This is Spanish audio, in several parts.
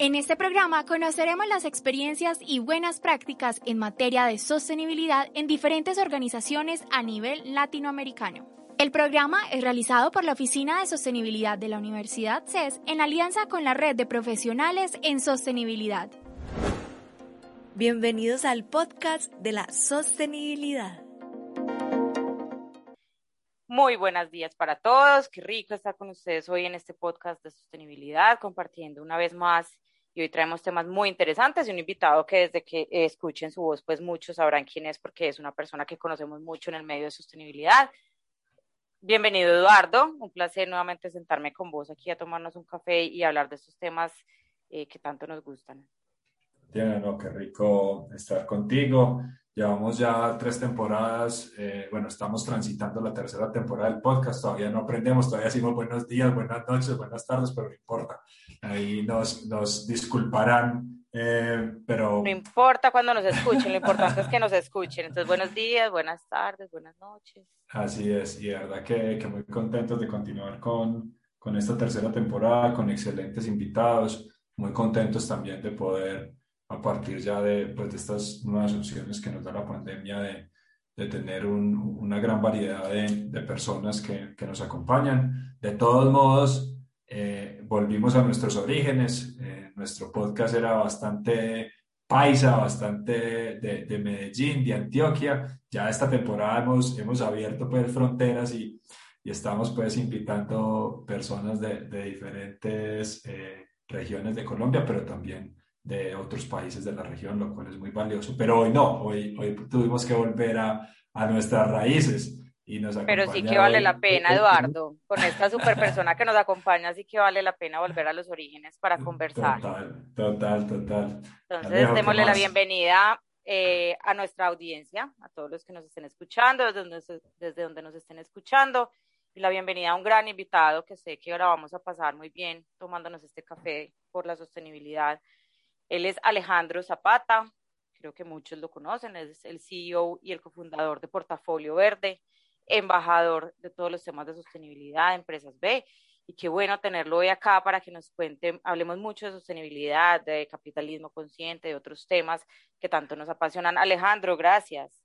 En este programa conoceremos las experiencias y buenas prácticas en materia de sostenibilidad en diferentes organizaciones a nivel latinoamericano. El programa es realizado por la Oficina de Sostenibilidad de la Universidad CES en alianza con la Red de Profesionales en Sostenibilidad. Bienvenidos al podcast de la sostenibilidad. Muy buenos días para todos. Qué rico estar con ustedes hoy en este podcast de sostenibilidad, compartiendo una vez más y hoy traemos temas muy interesantes y un invitado que desde que escuchen su voz, pues muchos sabrán quién es porque es una persona que conocemos mucho en el medio de sostenibilidad. Bienvenido Eduardo, un placer nuevamente sentarme con vos aquí a tomarnos un café y hablar de estos temas eh, que tanto nos gustan. Diana, no, qué rico estar contigo. Llevamos ya tres temporadas, eh, bueno, estamos transitando la tercera temporada del podcast, todavía no aprendemos, todavía decimos buenos días, buenas noches, buenas tardes, pero no importa. Ahí nos, nos disculparán, eh, pero... No importa cuando nos escuchen, lo importante es que nos escuchen. Entonces, buenos días, buenas tardes, buenas noches. Así es, y de verdad que, que muy contentos de continuar con, con esta tercera temporada, con excelentes invitados, muy contentos también de poder a partir ya de, pues, de estas nuevas opciones que nos da la pandemia de, de tener un, una gran variedad de, de personas que, que, nos acompañan. De todos modos, eh, volvimos a nuestros orígenes. Eh, nuestro podcast era bastante paisa, bastante de, de, Medellín, de Antioquia. Ya esta temporada hemos, hemos abierto pues fronteras y, y estamos pues invitando personas de, de diferentes eh, regiones de Colombia, pero también de otros países de la región, lo cual es muy valioso. Pero hoy no, hoy, hoy tuvimos que volver a, a nuestras raíces. Y nos Pero sí que vale la pena, Eduardo, con esta super persona que nos acompaña, sí que vale la pena volver a los orígenes para conversar. Total, total, total. Entonces, démosle la bienvenida eh, a nuestra audiencia, a todos los que nos estén escuchando, desde donde, desde donde nos estén escuchando, y la bienvenida a un gran invitado que sé que ahora vamos a pasar muy bien tomándonos este café por la sostenibilidad él es Alejandro Zapata, creo que muchos lo conocen, es el CEO y el cofundador de Portafolio Verde, embajador de todos los temas de sostenibilidad de Empresas B. Y qué bueno tenerlo hoy acá para que nos cuente, hablemos mucho de sostenibilidad, de capitalismo consciente, de otros temas que tanto nos apasionan. Alejandro, gracias.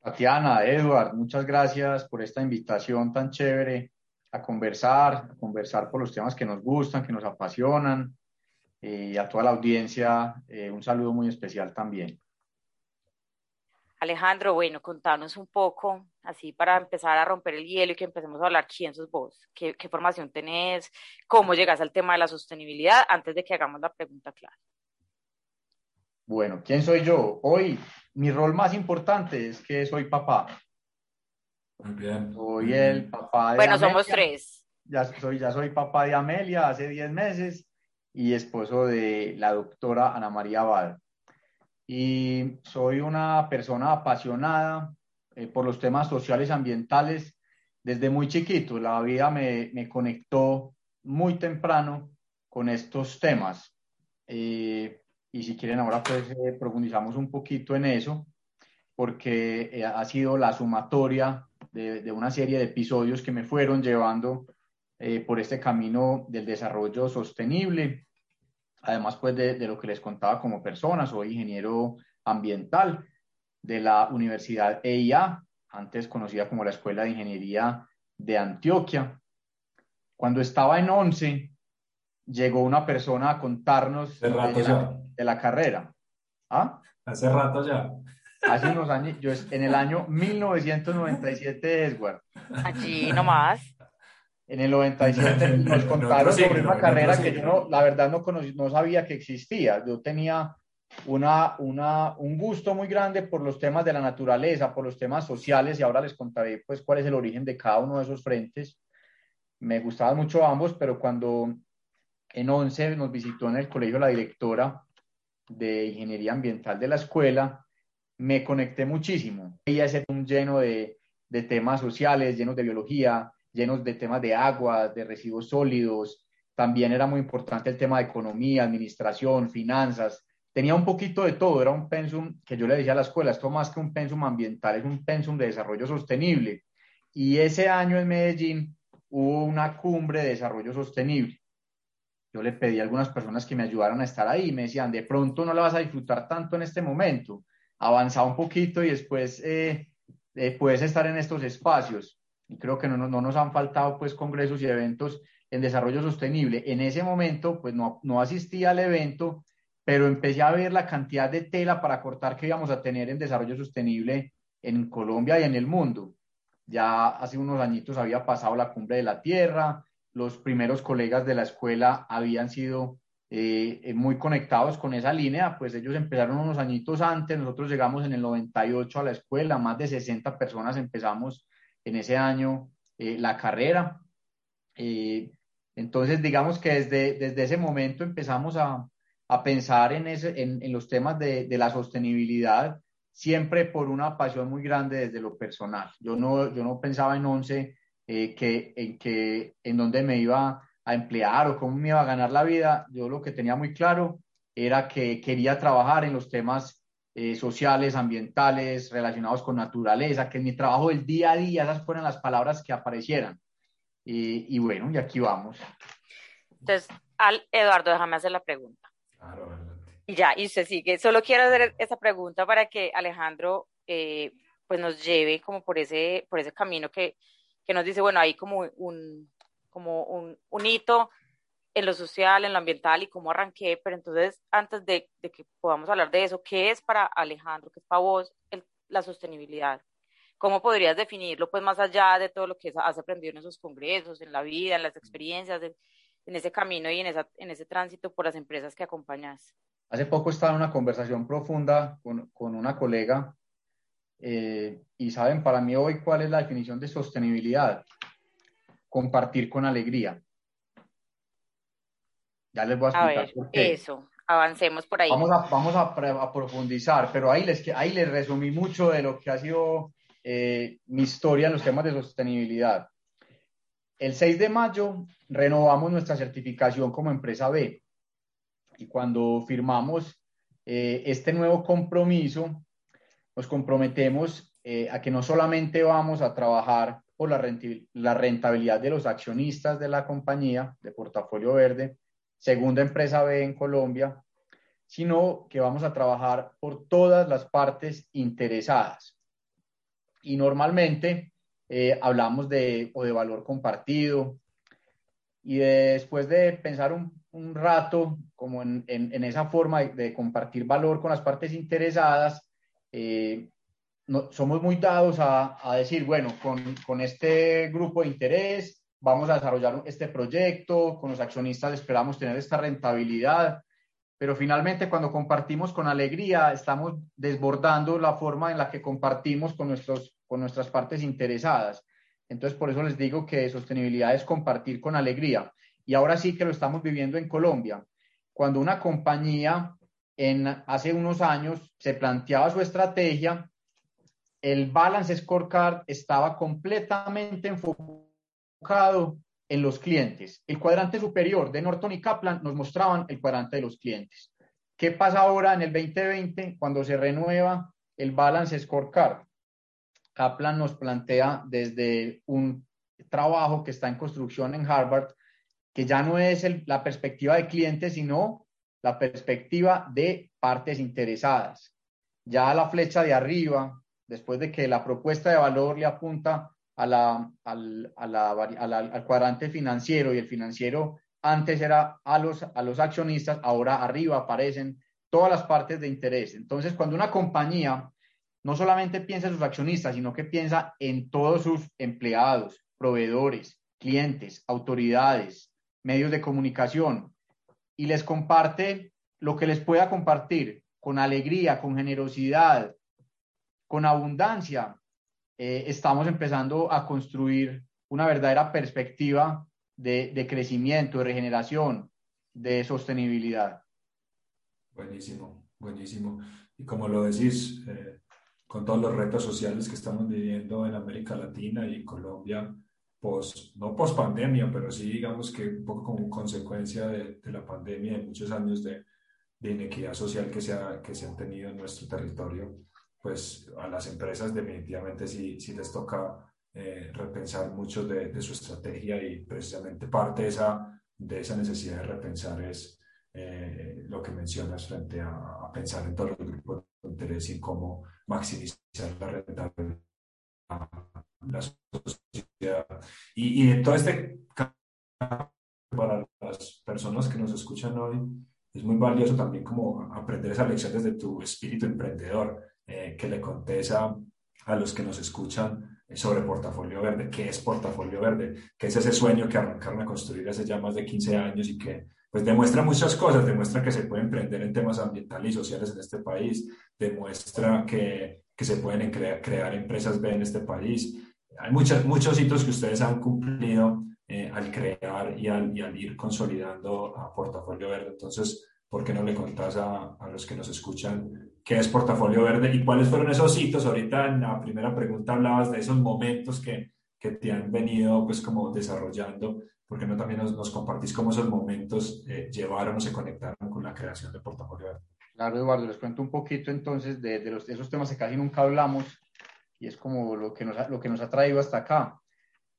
Tatiana, Edward, muchas gracias por esta invitación tan chévere a conversar, a conversar por los temas que nos gustan, que nos apasionan, y a toda la audiencia eh, un saludo muy especial también. Alejandro, bueno, contanos un poco, así para empezar a romper el hielo y que empecemos a hablar quién sos vos, qué, qué formación tenés, cómo llegas al tema de la sostenibilidad, antes de que hagamos la pregunta clara. Bueno, ¿quién soy yo? Hoy mi rol más importante es que soy papá. Muy bien. Soy el papá de Bueno, Amelia. somos tres. Ya soy, ya soy papá de Amelia hace 10 meses y esposo de la doctora Ana María Abad. Y soy una persona apasionada eh, por los temas sociales ambientales desde muy chiquito. La vida me, me conectó muy temprano con estos temas. Eh, y si quieren ahora pues eh, profundizamos un poquito en eso, porque eh, ha sido la sumatoria de, de, una serie de episodios que me fueron llevando eh, por este camino del desarrollo sostenible además pues de, de, lo que les contaba como persona, soy ingeniero ambiental de la Universidad EIA, antes conocida como la Escuela de Ingeniería de Antioquia. Cuando estaba en 11, llegó una persona a contarnos de, la, de, la, carrera. ¿Ah? Hace rato ya. Hace unos años, yo en el año 1997, Edward. Allí nomás. En el 97 nos contaron sobre una carrera que yo no, la verdad no, conocí, no sabía que existía. Yo tenía una, una, un gusto muy grande por los temas de la naturaleza, por los temas sociales y ahora les contaré pues cuál es el origen de cada uno de esos frentes. Me gustaban mucho ambos, pero cuando en 11 nos visitó en el colegio la directora de ingeniería ambiental de la escuela, me conecté muchísimo. Ella es un lleno de, de temas sociales, llenos de biología, llenos de temas de agua, de residuos sólidos. También era muy importante el tema de economía, administración, finanzas. Tenía un poquito de todo. Era un pensum que yo le decía a la escuela, esto más que un pensum ambiental, es un pensum de desarrollo sostenible. Y ese año en Medellín hubo una cumbre de desarrollo sostenible. Yo le pedí a algunas personas que me ayudaran a estar ahí y me decían, de pronto no la vas a disfrutar tanto en este momento avanza un poquito y después eh, eh, puedes estar en estos espacios. Y creo que no, no, nos han faltado pues congresos y eventos en desarrollo sostenible. En ese momento pues no, no asistí al evento, pero empecé a ver la cantidad de tela para cortar que íbamos a tener en desarrollo sostenible en Colombia y en el mundo. Ya hace unos añitos había pasado la cumbre de la Tierra, los primeros colegas de la escuela habían sido eh, muy conectados con esa línea, pues ellos empezaron unos añitos antes, nosotros llegamos en el 98 a la escuela, más de 60 personas empezamos en ese año eh, la carrera. entonces, digamos que desde, desde ese momento empezamos a, a pensar en, ese, en, los temas de, de, la sostenibilidad, siempre por una pasión muy grande desde lo personal. Yo no, yo no pensaba en once que, en, que, en donde me iba a emplear o cómo me iba a ganar la vida, yo lo que tenía muy claro era que quería trabajar en los temas eh, sociales, ambientales, relacionados con naturaleza, que en mi trabajo del día a día esas fueran las palabras que aparecieran. Y, y bueno, y aquí vamos. Entonces, al Eduardo, déjame hacer la pregunta. Claro, y ya, y usted sigue. Solo quiero hacer esa pregunta para que Alejandro eh, pues nos lleve como por ese, por ese camino que, que nos dice, bueno, hay como un, como un, un, hito en lo social, en lo ambiental y cómo arranqué, pero entonces antes de, de, que podamos hablar de eso, ¿qué es para Alejandro, qué es para vos el, la sostenibilidad? ¿Cómo podrías definirlo pues más allá de todo lo que has aprendido en esos congresos, en la vida, en las experiencias, en, en ese camino y en, esa, en ese tránsito por las empresas que acompañas? Hace poco estaba en una conversación profunda con, con una colega eh, y saben, para mí hoy, ¿cuál es la definición de sostenibilidad? compartir con alegría. Ya les voy a explicar por qué. Eso, avancemos por ahí. Vamos a, vamos a, profundizar, pero ahí les, ahí les resumí mucho de lo que ha sido eh, mi historia en los temas de sostenibilidad. El 6 de mayo renovamos nuestra certificación como empresa B y cuando firmamos eh, este nuevo compromiso, nos comprometemos eh, a que no solamente vamos a trabajar por la rentabilidad de los accionistas de la compañía de portafolio verde, segunda empresa B en Colombia, sino que vamos a trabajar por todas las partes interesadas. Y normalmente eh, hablamos de, o de valor compartido, y después de pensar un, un rato como en, en, en, esa forma de, compartir valor con las partes interesadas, eh, somos muy dados a, a decir, bueno, con, con, este grupo de interés vamos a desarrollar este proyecto, con los accionistas esperamos tener esta rentabilidad, pero finalmente cuando compartimos con alegría estamos desbordando la forma en la que compartimos con, nuestros, con nuestras partes interesadas. Entonces, por eso les digo que sostenibilidad es compartir con alegría. Y ahora sí que lo estamos viviendo en Colombia. Cuando una compañía en, hace unos años se planteaba su estrategia, el balance scorecard estaba completamente enfocado en los clientes. El cuadrante superior de Norton y Kaplan nos mostraban el cuadrante de los clientes. ¿Qué pasa ahora en el 2020 cuando se renueva el balance scorecard? Kaplan nos plantea desde un trabajo que está en construcción en Harvard, que ya no es la perspectiva de clientes, sino la perspectiva de partes interesadas. Ya la flecha de arriba después de que la propuesta de valor le apunta a la, al, a al cuadrante financiero y el financiero antes era a los, a los accionistas, ahora arriba aparecen todas las partes de interés. Entonces, cuando una compañía no solamente piensa en sus accionistas, sino que piensa en todos sus empleados, proveedores, clientes, autoridades, medios de comunicación, y les comparte lo que les pueda compartir con alegría, con generosidad, con abundancia, eh, estamos empezando a construir una verdadera perspectiva de, crecimiento, de regeneración, de sostenibilidad. Buenísimo, buenísimo. Y como lo decís, eh, con todos los retos sociales que estamos viviendo en América Latina y Colombia, post, no post pandemia, pero sí digamos que un poco como consecuencia de, la pandemia, de muchos años de, de inequidad social que se, ha, que se han tenido en nuestro territorio, pues a las empresas definitivamente sí, sí les toca eh, repensar mucho de, de, su estrategia y precisamente parte de esa, de esa necesidad de repensar es eh, lo que mencionas frente a, a, pensar en todos los grupos de interés y cómo maximizar la rentabilidad la sociedad. Y, y de todo este para las personas que nos escuchan hoy, es muy valioso también como aprender esas lecciones de tu espíritu emprendedor, eh, que le contés a, los que nos escuchan sobre Portafolio Verde, qué es Portafolio Verde, qué es ese sueño que arrancaron a construir hace ya más de 15 años y que pues demuestra muchas cosas, demuestra que se puede emprender en temas ambientales y sociales en este país, demuestra que, que se pueden crear, empresas B en este país. Hay muchos, muchos hitos que ustedes han cumplido eh, al crear y al, y al, ir consolidando Portafolio Verde. Entonces, ¿por qué no le contás a, a, los que nos escuchan qué es Portafolio Verde y cuáles fueron esos hitos? Ahorita en la primera pregunta hablabas de esos momentos que, que te han venido pues como desarrollando. ¿Por qué no también nos, nos compartís cómo esos momentos eh, llevaron o se conectaron con la creación de Portafolio Verde? Claro, Eduardo, les cuento un poquito entonces de, de, los, de esos temas que casi nunca hablamos y es como lo que nos ha, lo que nos ha traído hasta acá.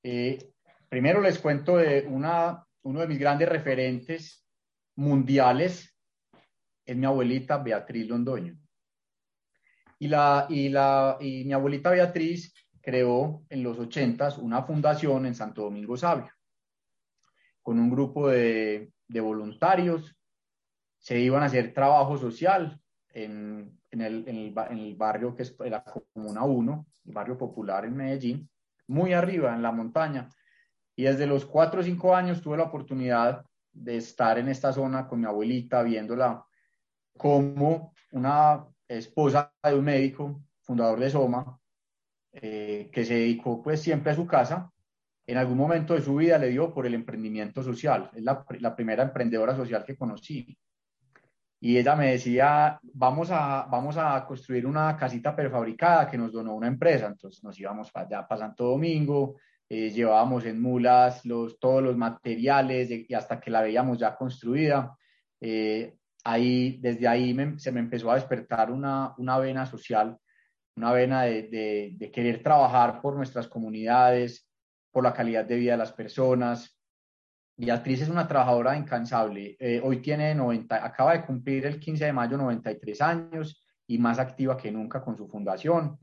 Eh, Primero les cuento de una, uno de mis grandes referentes mundiales, es mi abuelita Beatriz Londoño. Y, la, y, la, y mi abuelita Beatriz creó en los ochentas una fundación en Santo Domingo Sabio, con un grupo de, de voluntarios. Se iban a hacer trabajo social en, en, el, en, el, en, el, barrio que es la Comuna 1, el barrio popular en Medellín, muy arriba en la montaña. Y desde los cuatro o cinco años tuve la oportunidad de estar en esta zona con mi abuelita, viéndola como una esposa de un médico, fundador de Soma, eh, que se dedicó pues siempre a su casa. En algún momento de su vida le dio por el emprendimiento social. Es la, primera emprendedora social que conocí. Y ella me decía, vamos a, vamos a construir una casita prefabricada que nos donó una empresa. Entonces nos íbamos allá, para Santo Domingo, eh, llevábamos en mulas los, todos los materiales y hasta que la veíamos ya construida. Eh, ahí, desde ahí se me empezó a despertar una, una vena social, una vena de, querer trabajar por nuestras comunidades, por la calidad de vida de las personas. Beatriz es una trabajadora incansable. Eh, hoy tiene 90, acaba de cumplir el 15 de mayo 93 años y más activa que nunca con su fundación.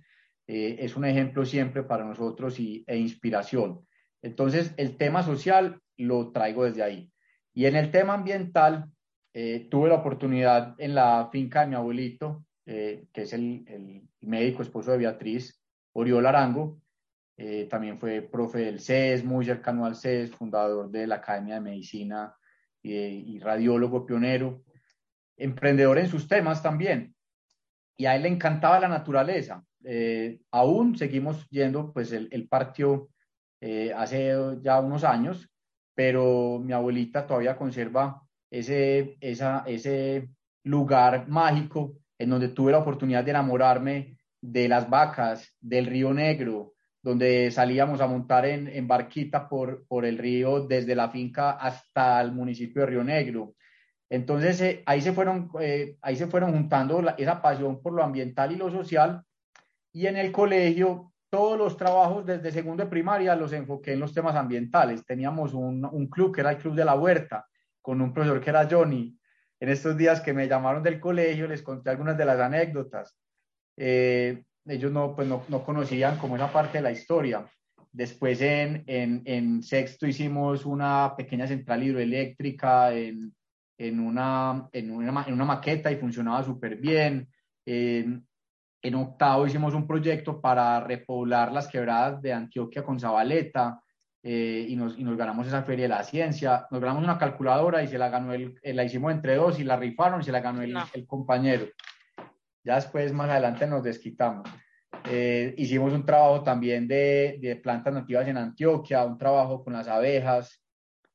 Eh, es un ejemplo siempre para nosotros y, e inspiración. Entonces, el tema social lo traigo desde ahí. Y en el tema ambiental, eh, tuve la oportunidad en la finca de mi abuelito, eh, que es el, el, médico esposo de Beatriz, Oriol Arango, eh, también fue profe del CES, muy cercano al CES, fundador de la Academia de Medicina y, radiólogo pionero, emprendedor en sus temas también. Y a él le encantaba la naturaleza, eh, aún seguimos yendo, pues el, el partió eh, hace ya unos años, pero mi abuelita todavía conserva ese, ese lugar mágico en donde tuve la oportunidad de enamorarme de las vacas, del río Negro, donde salíamos a montar en, en barquita por, por, el río desde la finca hasta el municipio de Río Negro. Entonces eh, ahí, se fueron, eh, ahí se fueron juntando la, esa pasión por lo ambiental y lo social y en el colegio todos los trabajos desde segundo de primaria los enfoqué en los temas ambientales. Teníamos un, un, club que era el Club de la Huerta, con un profesor que era Johnny. En estos días que me llamaron del colegio les conté algunas de las anécdotas. Eh, ellos no, pues no, no, conocían como esa parte de la historia. después en, en, en, sexto hicimos una pequeña central hidroeléctrica en, en, una, en, una, en una maqueta y funcionaba súper bien. En, en octavo hicimos un proyecto para repoblar las quebradas de Antioquia con Zabaleta eh, y, nos, y, nos, ganamos esa feria de la ciencia. Nos ganamos una calculadora y se la ganó el, eh, la hicimos entre dos y la rifaron y se la ganó el, el compañero. Ya después, más adelante, nos desquitamos. Eh, hicimos un trabajo también de, de, plantas nativas en Antioquia, un trabajo con las abejas.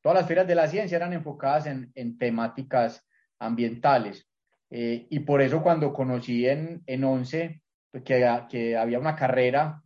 Todas las ferias de la ciencia eran enfocadas en, en temáticas ambientales. Eh, y por eso cuando conocí en, en 11 pues, que, que, había una carrera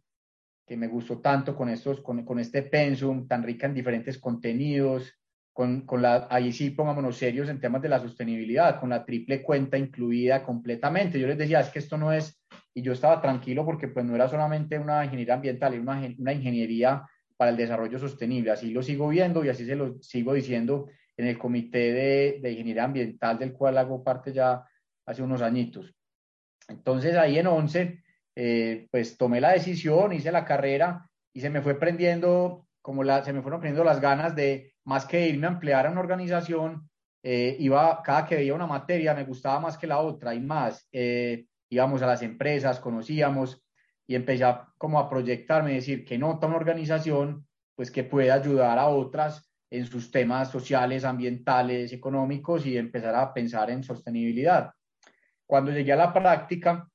que me gustó tanto con, estos, con, con este pensum tan rica en diferentes contenidos, con, con, la, ahí sí pongámonos serios en temas de la sostenibilidad, con la triple cuenta incluida completamente. Yo les decía, es que esto no es, y yo estaba tranquilo porque pues no era solamente una ingeniería ambiental, era una, una ingeniería para el desarrollo sostenible. Así lo sigo viendo y así se lo sigo diciendo en el comité de, de ingeniería ambiental del cual hago parte ya hace unos añitos. Entonces ahí en 11, eh, pues tomé la decisión, hice la carrera y se me fue prendiendo, como se me fueron prendiendo las ganas de, más que irme a emplear a una organización, eh, iba, cada que veía una materia me gustaba más que la otra y más. Eh, íbamos a las empresas, conocíamos y empecé a, como a proyectarme, decir que nota una organización, pues que puede ayudar a otras en sus temas sociales, ambientales, económicos y empezar a pensar en sostenibilidad. Cuando llegué a la práctica,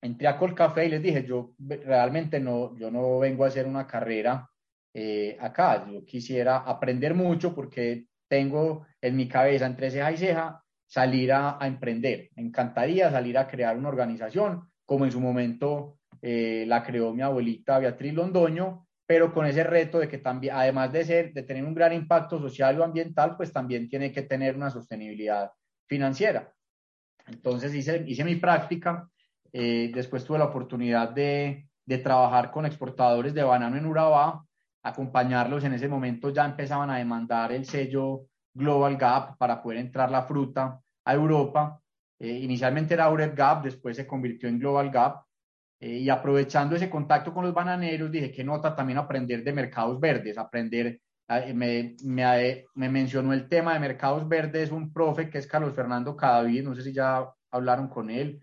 entré a Colcafé y les dije, yo realmente no, yo no vengo a hacer una carrera eh, acá, yo quisiera aprender mucho porque tengo en mi cabeza entre ceja y ceja salir a, emprender. Me encantaría salir a crear una organización, como en su momento eh, la creó mi abuelita Beatriz Londoño, pero con ese reto de que también, además de, ser, de tener un gran impacto social o ambiental, pues también tiene que tener una sostenibilidad financiera. Entonces hice, hice mi práctica, eh, después tuve la oportunidad de, trabajar con exportadores de banano en Urabá, acompañarlos, en ese momento ya empezaban a demandar el sello Global Gap para poder entrar la fruta a Europa. Eh, inicialmente era Eurep Gap, después se convirtió en Global Gap. Eh, y aprovechando ese contacto con los bananeros, dije que nota también aprender de mercados verdes, aprender Ah, me, me, mencionó el tema de mercados verdes un profe que es Carlos Fernando Cadavid, no sé si ya hablaron con él,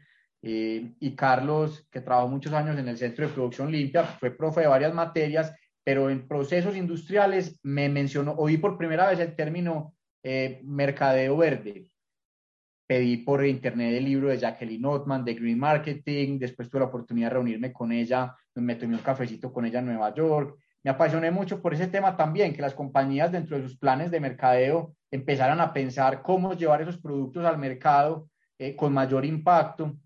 eh, y Carlos, que trabajó muchos años en el Centro de Producción Limpia, fue profe de varias materias, pero en procesos industriales me mencionó, oí por primera vez el término eh, mercadeo verde. Pedí por internet el libro de Jacqueline Ottman de Green Marketing, después tuve la oportunidad de reunirme con ella, me tomé un cafecito con ella en Nueva York, me apasioné mucho por ese tema también, que las compañías dentro de sus planes de mercadeo empezaran a pensar cómo llevar esos productos al mercado eh, con mayor impacto.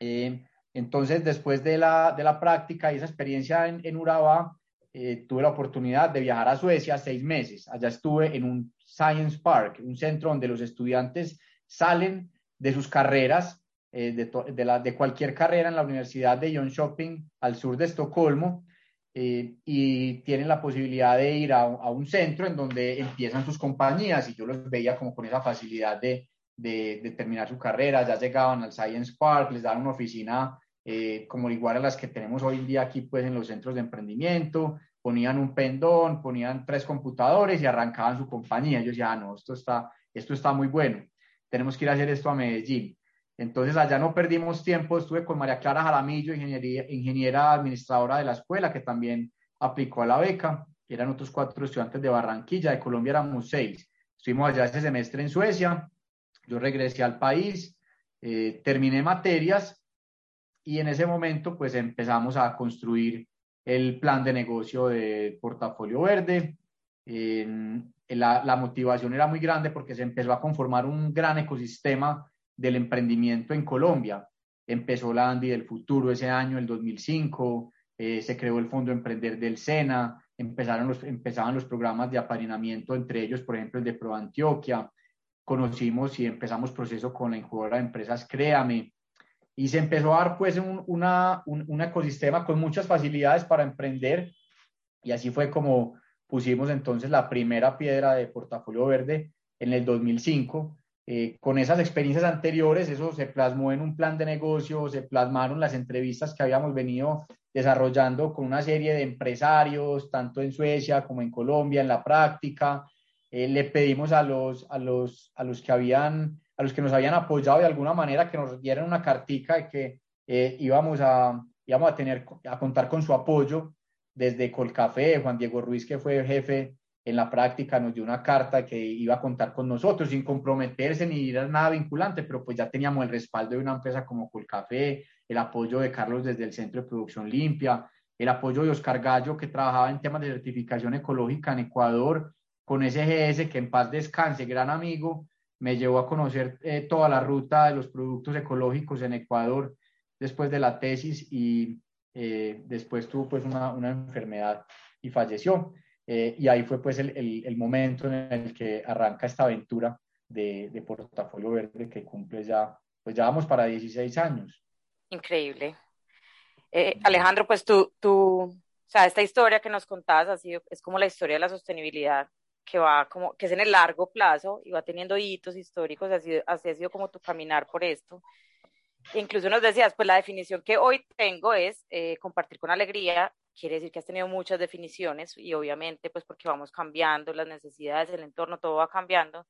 Eh, entonces, después de la, de la práctica y esa experiencia en, en Urabá, eh, tuve la oportunidad de viajar a Suecia seis meses. Allá estuve en un Science Park, un centro donde los estudiantes salen de sus carreras, de, de, la, de cualquier carrera en la Universidad de John Shopping al sur de Estocolmo, eh, y tienen la posibilidad de ir a, un centro en donde empiezan sus compañías y yo los veía como con esa facilidad de, de, terminar su carrera, ya llegaban al Science Park, les daban una oficina eh, como igual a las que tenemos hoy en día aquí pues en los centros de emprendimiento, ponían un pendón, ponían tres computadores y arrancaban su compañía. Yo decía, ah, no, esto está, esto está muy bueno, tenemos que ir a hacer esto a Medellín. Entonces allá no perdimos tiempo, estuve con María Clara Jaramillo, ingeniera administradora de la escuela, que también aplicó a la beca. Eran otros cuatro estudiantes de Barranquilla, de Colombia éramos seis. Estuvimos allá ese semestre en Suecia, yo regresé al país, eh, terminé materias y en ese momento pues empezamos a construir el plan de negocio de Portafolio Verde. la, motivación era muy grande porque se empezó a conformar un gran ecosistema del emprendimiento en Colombia. Empezó la Andy del Futuro ese año, el 2005, eh, se creó el Fondo Emprender del SENA, empezaron los, empezaban los programas de apadrinamiento, entre ellos, por ejemplo, el de Pro Antioquia. Conocimos y empezamos proceso con la incubadora de empresas Créame. Y se empezó a dar pues un, una, un, un ecosistema con muchas facilidades para emprender. Y así fue como pusimos entonces la primera piedra de Portafolio Verde en el 2005 eh, con esas experiencias anteriores, eso se plasmó en un plan de negocio, se plasmaron las entrevistas que habíamos venido desarrollando con una serie de empresarios, tanto en Suecia como en Colombia, en la práctica. Eh, le pedimos a los, a, los, a los que habían, a los que nos habían apoyado de alguna manera que nos dieran una cartica de que eh, íbamos, a, íbamos a, tener, a contar con su apoyo. Desde Colcafé, Juan Diego Ruiz, que fue jefe en la práctica, nos dio una carta que iba a contar con nosotros sin comprometerse ni ir a nada vinculante, pero pues ya teníamos el respaldo de una empresa como Colcafé, el apoyo de Carlos desde el Centro de Producción Limpia, el apoyo de Oscar Gallo, que trabajaba en temas de certificación ecológica en Ecuador, con SGS, que en paz descanse, gran amigo, me llevó a conocer eh, toda la ruta de los productos ecológicos en Ecuador después de la tesis y eh, después tuvo pues una, una enfermedad y falleció. Eh, y ahí fue pues el, el, momento en el que arranca esta aventura de, de Portafolio Verde que cumple ya, pues ya vamos para 16 años. Increíble. Alejandro, pues tú, tú, o sea, esta historia que nos contabas ha sido, es como la historia de la sostenibilidad que va como, que es en el largo plazo y va teniendo hitos históricos, así, así ha sido como tu caminar por esto. Incluso nos decías, pues la definición que hoy tengo es eh, compartir con alegría, quiere decir que has tenido muchas definiciones y obviamente pues porque vamos cambiando las necesidades, el entorno, todo va cambiando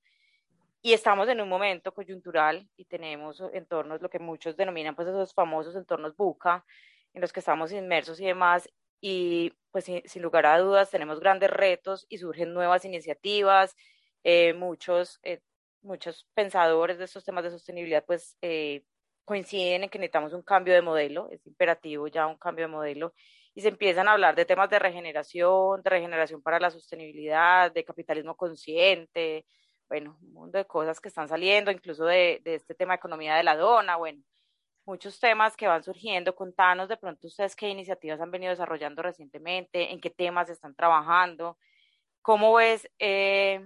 y estamos en un momento coyuntural y tenemos entornos, lo que muchos denominan pues esos famosos entornos buca, en los que estamos inmersos y demás, y pues sin, lugar a dudas tenemos grandes retos y surgen nuevas iniciativas, eh, muchos, eh, muchos pensadores de estos temas de sostenibilidad pues eh, coinciden en que necesitamos un cambio de modelo, es imperativo ya un cambio de modelo, y se empiezan a hablar de temas de regeneración, de regeneración para la sostenibilidad, de capitalismo consciente, bueno, un mundo de cosas que están saliendo, incluso de, de este tema de economía de la dona, bueno, muchos temas que van surgiendo. Contanos de pronto ustedes qué iniciativas han venido desarrollando recientemente, en qué temas están trabajando, cómo ves, eh,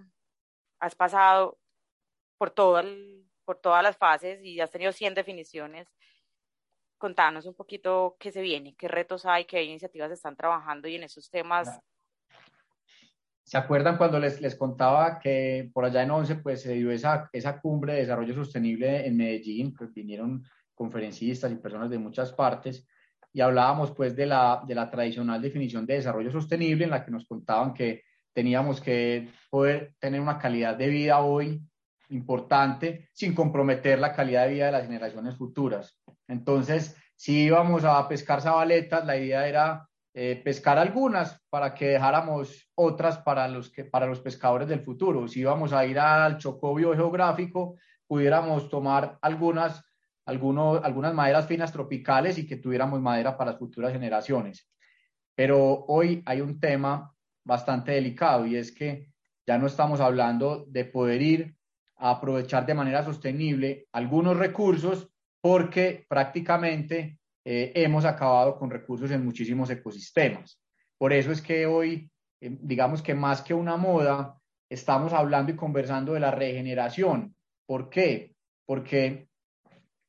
has pasado por, todo por todas las fases y has tenido 100 definiciones. Contanos un poquito qué se viene, qué retos hay, qué iniciativas están trabajando y en esos temas ¿Se acuerdan cuando les, les contaba que por allá en 11 pues se dio esa, esa cumbre de desarrollo sostenible en Medellín, pues vinieron conferencistas y personas de muchas partes y hablábamos pues de la, de la tradicional definición de desarrollo sostenible en la que nos contaban que teníamos que poder tener una calidad de vida hoy importante sin comprometer la calidad de vida de las generaciones futuras. Entonces, si íbamos a pescar sabaletas, la idea era eh, pescar algunas para que dejáramos otras para los, que, para los pescadores del futuro. Si íbamos a ir al chocobio geográfico, pudiéramos tomar algunas, algunos, algunas maderas finas tropicales y que tuviéramos madera para las futuras generaciones. Pero hoy hay un tema bastante delicado y es que ya no estamos hablando de poder ir a aprovechar de manera sostenible algunos recursos porque prácticamente eh, hemos acabado con recursos en muchísimos ecosistemas. Por eso es que hoy, eh, digamos que más que una moda, estamos hablando y conversando de la regeneración. ¿Por qué? Porque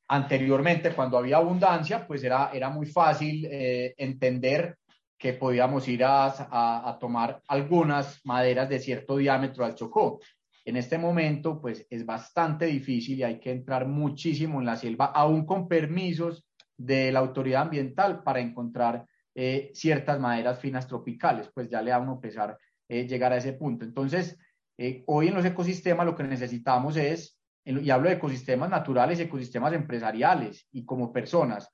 anteriormente, cuando había abundancia, pues era, era muy fácil eh, entender que podíamos ir a, a, tomar algunas maderas de cierto diámetro al Chocó. En este momento, pues es bastante difícil y hay que entrar muchísimo en la selva, aún con permisos de la autoridad ambiental para encontrar eh, ciertas maderas finas tropicales, pues ya le da uno pesar eh, llegar a ese punto. Entonces, eh, hoy en los ecosistemas lo que necesitamos es, y hablo de ecosistemas naturales, ecosistemas empresariales y como personas.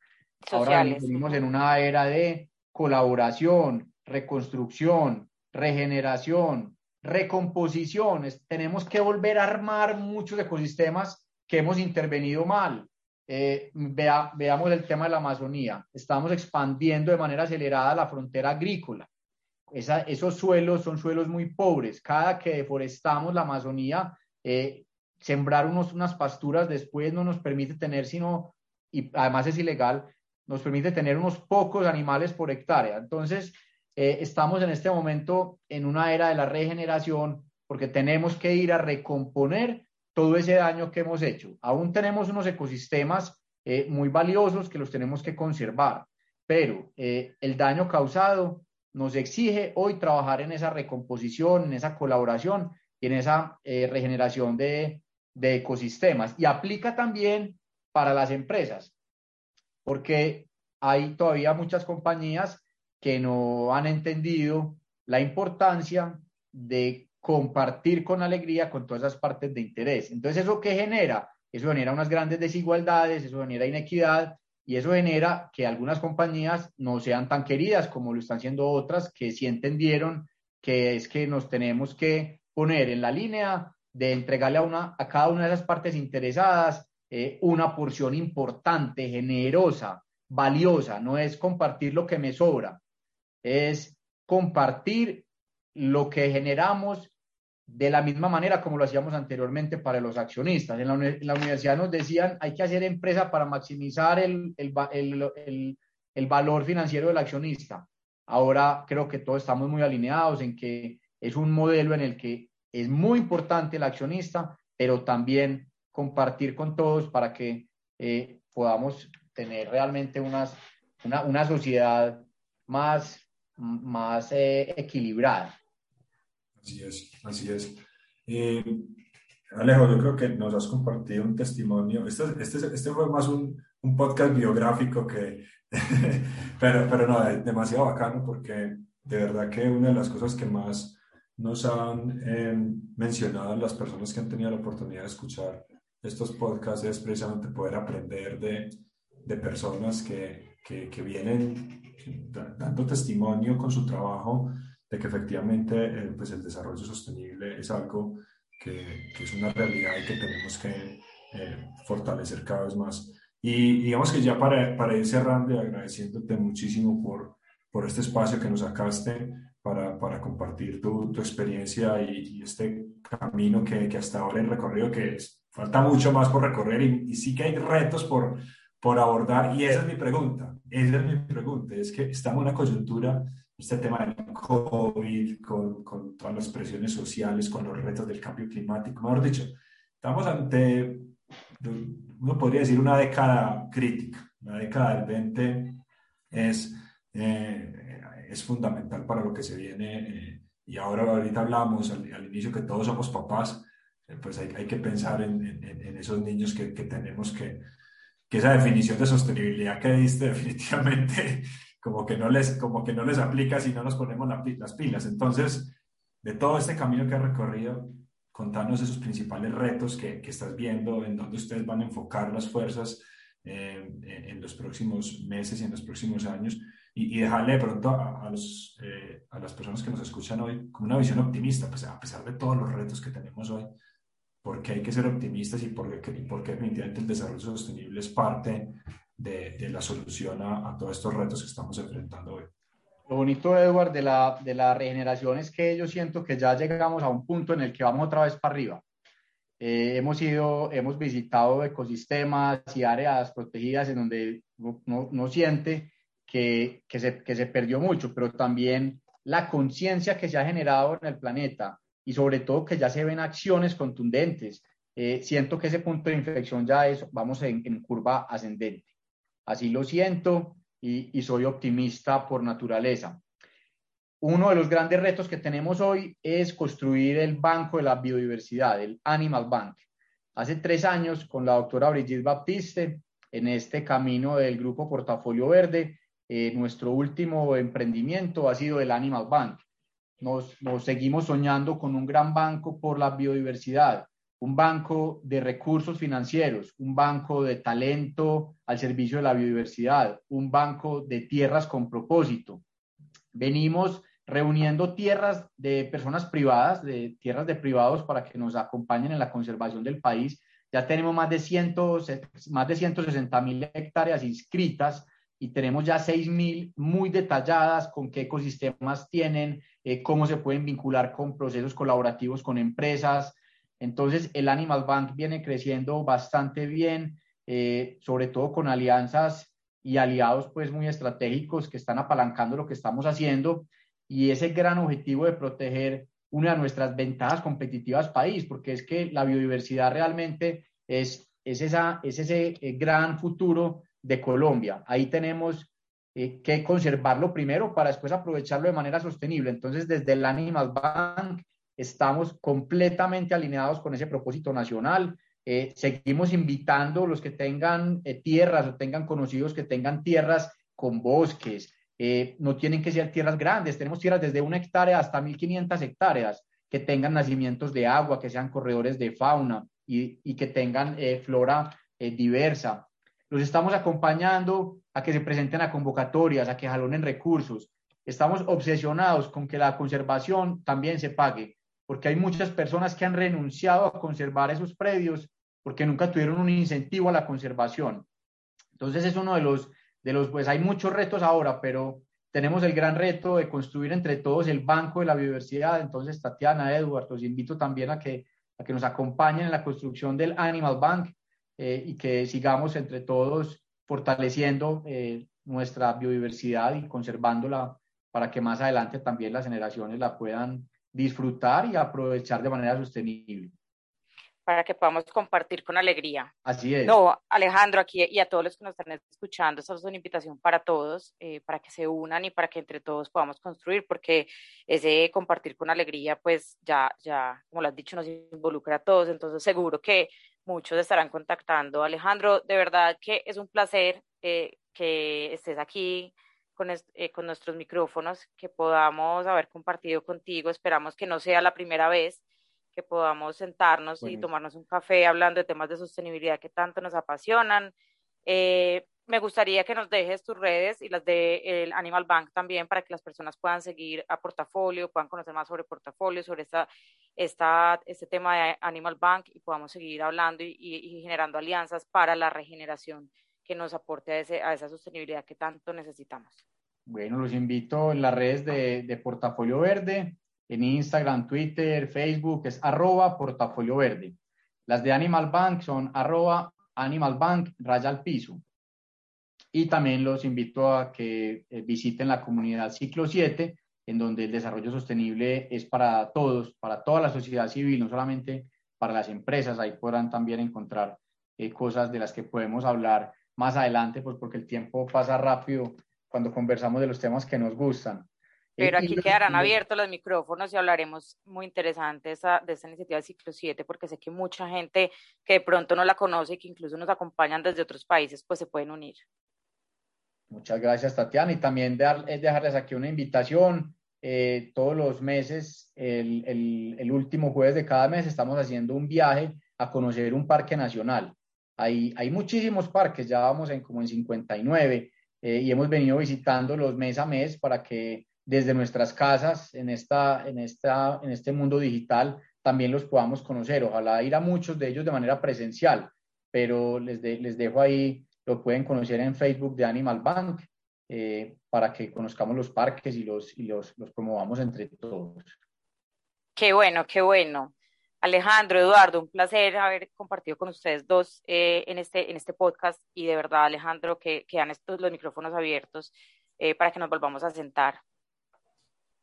Ahora vivimos en una era de colaboración, reconstrucción, regeneración, recomposición. tenemos que volver a armar muchos ecosistemas que hemos intervenido mal. Eh, veamos el tema de la Amazonía. Estamos expandiendo de manera acelerada la frontera agrícola. esos suelos son suelos muy pobres. Cada que deforestamos la Amazonía, eh, sembrar unos, unas pasturas después no nos permite tener sino, y además es ilegal, nos permite tener unos pocos animales por hectárea. Entonces, eh, estamos en este momento en una era de la regeneración porque tenemos que ir a recomponer todo ese daño que hemos hecho. Aún tenemos unos ecosistemas eh, muy valiosos que los tenemos que conservar, pero eh, el daño causado nos exige hoy trabajar en esa recomposición, en esa colaboración y en esa regeneración de, de ecosistemas. Y aplica también para las empresas, porque hay todavía muchas compañías que no han entendido la importancia de compartir con alegría con todas esas partes de interés. Entonces, ¿eso qué genera? Eso genera unas grandes desigualdades, eso genera inequidad y eso genera que algunas compañías no sean tan queridas como lo están siendo otras que sí entendieron que es que nos tenemos que poner en la línea de entregarle a, una, a cada una de esas partes interesadas eh, una porción importante, generosa, valiosa. No es compartir lo que me sobra, es compartir lo que generamos de la misma manera como lo hacíamos anteriormente para los accionistas. En la, universidad nos decían, hay que hacer empresa para maximizar el, el, valor financiero del accionista. Ahora creo que todos estamos muy alineados en que es un modelo en el que es muy importante el accionista, pero también compartir con todos para que eh, podamos tener realmente unas, una, una sociedad más, más eh, equilibrada. Así es, así es. Eh, Alejo, yo creo que nos has compartido un testimonio. Este, este, este fue más un, un, podcast biográfico que, pero, pero no, demasiado bacano porque de verdad que una de las cosas que más nos han eh, mencionado las personas que han tenido la oportunidad de escuchar estos podcasts es precisamente poder aprender de, de personas que, que, vienen dando testimonio con su trabajo de que efectivamente eh, pues el desarrollo sostenible es algo que, es una realidad y que tenemos que eh, fortalecer cada vez más. Y digamos que ya para, para ir cerrando agradeciéndote muchísimo por, por este espacio que nos sacaste para, para compartir tu, tu experiencia y, este camino que, que, hasta ahora he recorrido, que es, falta mucho más por recorrer y, y sí que hay retos por, por abordar. Y esa es mi pregunta, esa es mi pregunta, es que estamos en una coyuntura este tema del COVID, con, con, todas las presiones sociales, con los retos del cambio climático. Mejor dicho, estamos ante, uno podría decir, una década crítica. La década del 20 es, eh, es fundamental para lo que se viene. Eh, y ahora, ahorita hablamos al, inicio que todos somos papás, eh, pues hay, hay, que pensar en, esos niños que, que tenemos que, que esa definición de sostenibilidad que diste definitivamente como que no les, como que no les aplica si no nos ponemos las pilas. Entonces, de todo este camino que has recorrido, contanos esos principales retos que, que estás viendo, en dónde ustedes van a enfocar las fuerzas eh, en los próximos meses y en los próximos años, y, y dejarle de pronto a, a, los, eh, a, las personas que nos escuchan hoy como una visión optimista, pues a pesar de todos los retos que tenemos hoy, porque hay que ser optimistas y porque, y porque definitivamente el desarrollo sostenible es parte de, la solución a, todos estos retos que estamos enfrentando hoy. Lo bonito, Edward, de la, de la regeneración es que yo siento que ya llegamos a un punto en el que vamos otra vez para arriba. Eh, hemos ido, hemos visitado ecosistemas y áreas protegidas en donde no, no siente que, que, se, que se perdió mucho, pero también la conciencia que se ha generado en el planeta y sobre todo que ya se ven acciones contundentes. Eh, siento que ese punto de inflexión ya es, vamos en, en curva ascendente. Así lo siento y, soy optimista por naturaleza. Uno de los grandes retos que tenemos hoy es construir el Banco de la Biodiversidad, el Animal Bank. Hace tres años, con la doctora Brigitte Baptiste, en este camino del Grupo Portafolio Verde, eh, nuestro último emprendimiento ha sido el Animal Bank. nos, seguimos soñando con un gran banco por la biodiversidad, un banco de recursos financieros, un banco de talento al servicio de la biodiversidad, un banco de tierras con propósito. Venimos reuniendo tierras de personas privadas, de tierras de privados para que nos acompañen en la conservación del país. Ya tenemos más de, cientos, más de 160 mil hectáreas inscritas y tenemos ya 6 mil muy detalladas con qué ecosistemas tienen, eh, cómo se pueden vincular con procesos colaborativos con empresas, entonces, el Animal Bank viene creciendo bastante bien, eh, sobre todo con alianzas y aliados pues muy estratégicos que están apalancando lo que estamos haciendo. Y ese gran objetivo de proteger una de nuestras ventajas competitivas país, porque es que la biodiversidad realmente es, es, esa, es ese eh, gran futuro de Colombia. Ahí tenemos eh, que conservarlo primero para después aprovecharlo de manera sostenible. Entonces, desde el Animal Bank estamos completamente alineados con ese propósito nacional. Eh, seguimos invitando los que tengan eh, tierras o tengan conocidos que tengan tierras con bosques, eh, no tienen que ser tierras grandes, tenemos tierras desde una hectárea hasta 1500 hectáreas que tengan nacimientos de agua, que sean corredores de fauna y, que tengan flora diversa. Los estamos acompañando a que se presenten a convocatorias, a que jalonen recursos. Estamos obsesionados con que la conservación también se pague, porque hay muchas personas que han renunciado a conservar esos predios porque nunca tuvieron un incentivo a la conservación. Entonces es uno de los, de los, pues hay muchos retos ahora, pero tenemos el gran reto de construir entre todos el Banco de la Biodiversidad. Entonces, Tatiana, Edward, los invito también a que, a que nos acompañen en la construcción del Animal Bank eh, y que sigamos entre todos fortaleciendo eh, nuestra biodiversidad y conservándola para que más adelante también las generaciones la puedan disfrutar y aprovechar de manera sostenible para que podamos compartir con alegría. Así es. No, Alejandro, aquí y a todos los que nos están escuchando, esta es una invitación para todos, eh, para que se unan y para que entre todos podamos construir, porque ese compartir con alegría, pues ya, ya, como lo has dicho, nos involucra a todos, entonces seguro que muchos estarán contactando. Alejandro, de verdad que es un placer eh, que estés aquí con, eh, con nuestros micrófonos, que podamos haber compartido contigo, esperamos que no sea la primera vez que podamos sentarnos y tomarnos un café hablando de temas de sostenibilidad que tanto nos apasionan. Eh, me gustaría que nos dejes tus redes y las de el Animal Bank también para que las personas puedan seguir a Portafolio, puedan conocer más sobre Portafolio, sobre esta, esta, este tema de Animal Bank y podamos seguir hablando y, generando alianzas para la regeneración que nos aporte a, ese, a, esa sostenibilidad que tanto necesitamos. Bueno, los invito en las redes de, de Portafolio Verde en Instagram, Twitter, Facebook, es arroba portafolio verde. Las de Animal Bank son arroba Animal Bank raya al piso. Y también los invito a que eh, visiten la comunidad Ciclo 7, en donde el desarrollo sostenible es para todos, para toda la sociedad civil, no solamente para las empresas. Ahí podrán también encontrar eh, cosas de las que podemos hablar más adelante, pues porque el tiempo pasa rápido cuando conversamos de los temas que nos gustan. Pero aquí quedarán abiertos los micrófonos y hablaremos muy interesante de esta, de esta iniciativa de Ciclo 7, porque sé que mucha gente que de pronto no la conoce y que incluso nos acompañan desde otros países, pues se pueden unir. Muchas gracias, Tatiana. Y también es dejarles aquí una invitación. Eh, todos los meses, el, el, el, último jueves de cada mes, estamos haciendo un viaje a conocer un parque nacional. Hay, hay muchísimos parques, ya vamos en como en 59, eh, y hemos venido visitándolos mes a mes para que desde nuestras casas en, esta, en, esta, en este mundo digital también los podamos conocer. Ojalá ir a muchos de ellos de manera presencial, pero les, les dejo ahí, lo pueden conocer en Facebook de Animal Bank eh, para que conozcamos los parques y, los, y los, los promovamos entre todos. Qué bueno, qué bueno. Alejandro, Eduardo, un placer haber compartido con ustedes dos eh, en, este, en este podcast y de verdad, Alejandro, que quedan estos los micrófonos abiertos eh, para que nos volvamos a sentar.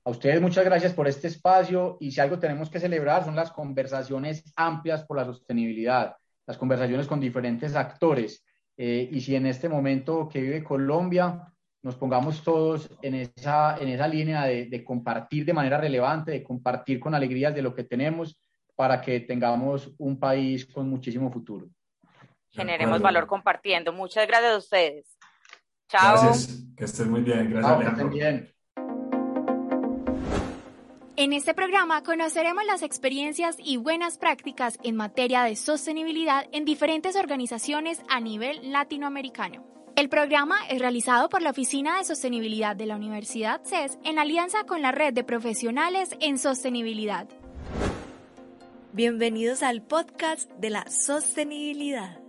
A ustedes muchas gracias por este espacio y si algo tenemos que celebrar son las conversaciones amplias por la sostenibilidad, las conversaciones con diferentes actores. Eh, y si en este momento que vive Colombia nos pongamos todos en esa, en esa línea de, de compartir de manera relevante, de compartir con alegrías de lo que tenemos para que tengamos un país con muchísimo futuro. Generemos valor compartiendo. Muchas gracias a ustedes. Chao. Gracias, que estén muy bien. Gracias, Chao, Que estén bien. En este programa conoceremos las experiencias y buenas prácticas en materia de sostenibilidad en diferentes organizaciones a nivel latinoamericano. El programa es realizado por la Oficina de Sostenibilidad de la Universidad CES en alianza con la Red de Profesionales en Sostenibilidad. Bienvenidos al podcast de la sostenibilidad.